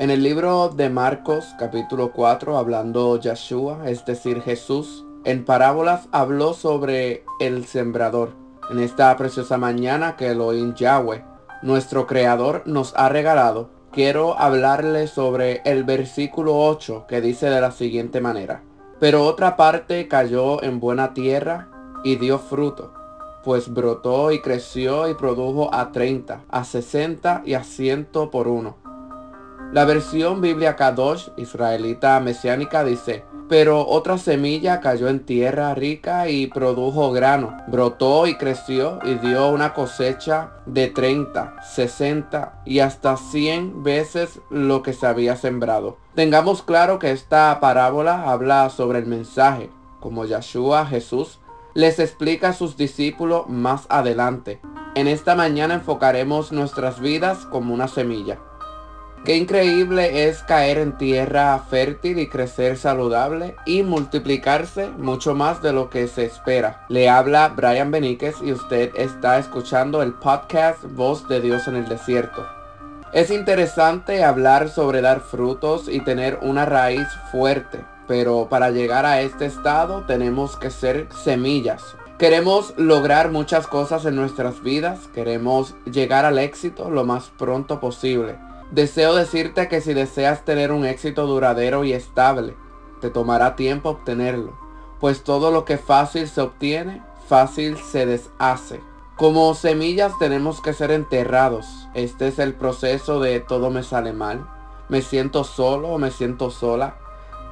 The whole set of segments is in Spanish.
En el libro de Marcos capítulo 4, hablando Yeshua, es decir Jesús, en parábolas habló sobre el sembrador. En esta preciosa mañana que Elohim Yahweh, nuestro Creador, nos ha regalado, quiero hablarle sobre el versículo 8 que dice de la siguiente manera. Pero otra parte cayó en buena tierra y dio fruto, pues brotó y creció y produjo a 30, a 60 y a 100 por uno. La versión Biblia Kadosh israelita mesiánica dice, pero otra semilla cayó en tierra rica y produjo grano, brotó y creció y dio una cosecha de 30, 60 y hasta 100 veces lo que se había sembrado. Tengamos claro que esta parábola habla sobre el mensaje, como Yeshua Jesús les explica a sus discípulos más adelante. En esta mañana enfocaremos nuestras vidas como una semilla. Qué increíble es caer en tierra fértil y crecer saludable y multiplicarse mucho más de lo que se espera. Le habla Brian Beníquez y usted está escuchando el podcast Voz de Dios en el Desierto. Es interesante hablar sobre dar frutos y tener una raíz fuerte, pero para llegar a este estado tenemos que ser semillas. Queremos lograr muchas cosas en nuestras vidas, queremos llegar al éxito lo más pronto posible Deseo decirte que si deseas tener un éxito duradero y estable, te tomará tiempo obtenerlo, pues todo lo que fácil se obtiene, fácil se deshace. Como semillas tenemos que ser enterrados. Este es el proceso de todo me sale mal. Me siento solo o me siento sola.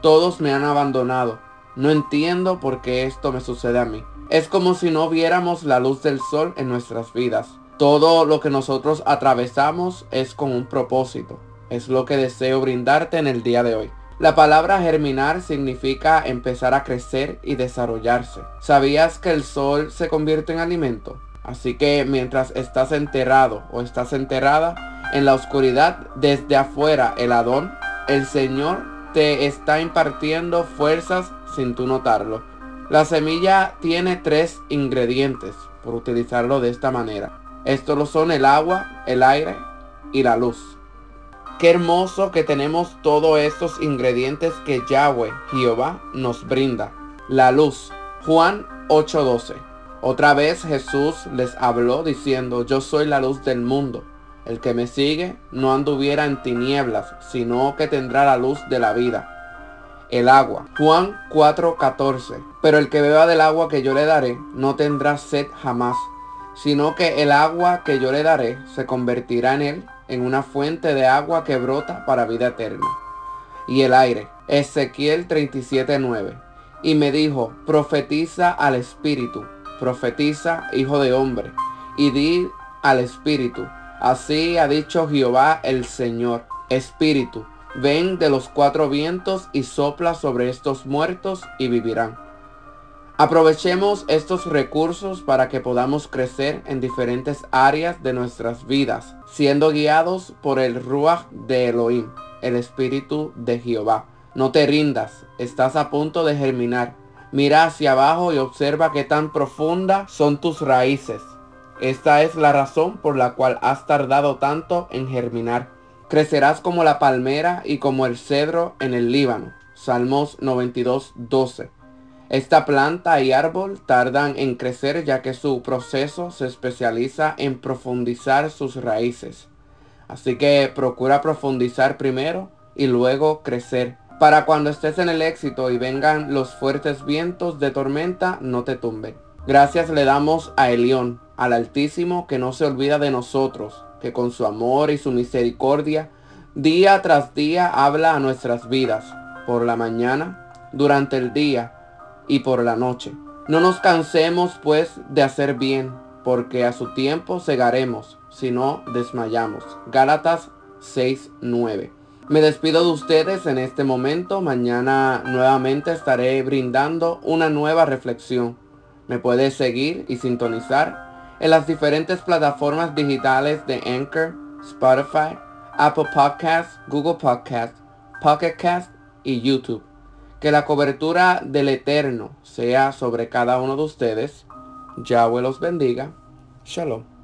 Todos me han abandonado. No entiendo por qué esto me sucede a mí. Es como si no viéramos la luz del sol en nuestras vidas. Todo lo que nosotros atravesamos es con un propósito. Es lo que deseo brindarte en el día de hoy. La palabra germinar significa empezar a crecer y desarrollarse. ¿Sabías que el sol se convierte en alimento? Así que mientras estás enterrado o estás enterrada en la oscuridad desde afuera, el Adón, el Señor te está impartiendo fuerzas sin tú notarlo. La semilla tiene tres ingredientes, por utilizarlo de esta manera. Estos lo son el agua, el aire y la luz. Qué hermoso que tenemos todos estos ingredientes que Yahweh, Jehová, nos brinda. La luz. Juan 8:12. Otra vez Jesús les habló diciendo, yo soy la luz del mundo. El que me sigue no anduviera en tinieblas, sino que tendrá la luz de la vida. El agua. Juan 4:14. Pero el que beba del agua que yo le daré no tendrá sed jamás sino que el agua que yo le daré se convertirá en él en una fuente de agua que brota para vida eterna. Y el aire, Ezequiel 37:9. Y me dijo, profetiza al Espíritu, profetiza, hijo de hombre, y di al Espíritu, así ha dicho Jehová el Señor, Espíritu, ven de los cuatro vientos y sopla sobre estos muertos y vivirán. Aprovechemos estos recursos para que podamos crecer en diferentes áreas de nuestras vidas, siendo guiados por el Ruach de Elohim, el Espíritu de Jehová. No te rindas, estás a punto de germinar. Mira hacia abajo y observa qué tan profundas son tus raíces. Esta es la razón por la cual has tardado tanto en germinar. Crecerás como la palmera y como el cedro en el Líbano. Salmos 92, 12. Esta planta y árbol tardan en crecer ya que su proceso se especializa en profundizar sus raíces. Así que procura profundizar primero y luego crecer. Para cuando estés en el éxito y vengan los fuertes vientos de tormenta, no te tumben. Gracias le damos a Elión, al Altísimo, que no se olvida de nosotros, que con su amor y su misericordia, día tras día habla a nuestras vidas, por la mañana, durante el día, y por la noche. No nos cansemos pues de hacer bien, porque a su tiempo cegaremos, si no desmayamos. Gálatas 6:9. Me despido de ustedes en este momento. Mañana nuevamente estaré brindando una nueva reflexión. Me puedes seguir y sintonizar en las diferentes plataformas digitales de Anchor, Spotify, Apple Podcasts, Google Podcasts, Pocket Cast y YouTube. Que la cobertura del Eterno sea sobre cada uno de ustedes. Yahweh los bendiga. Shalom.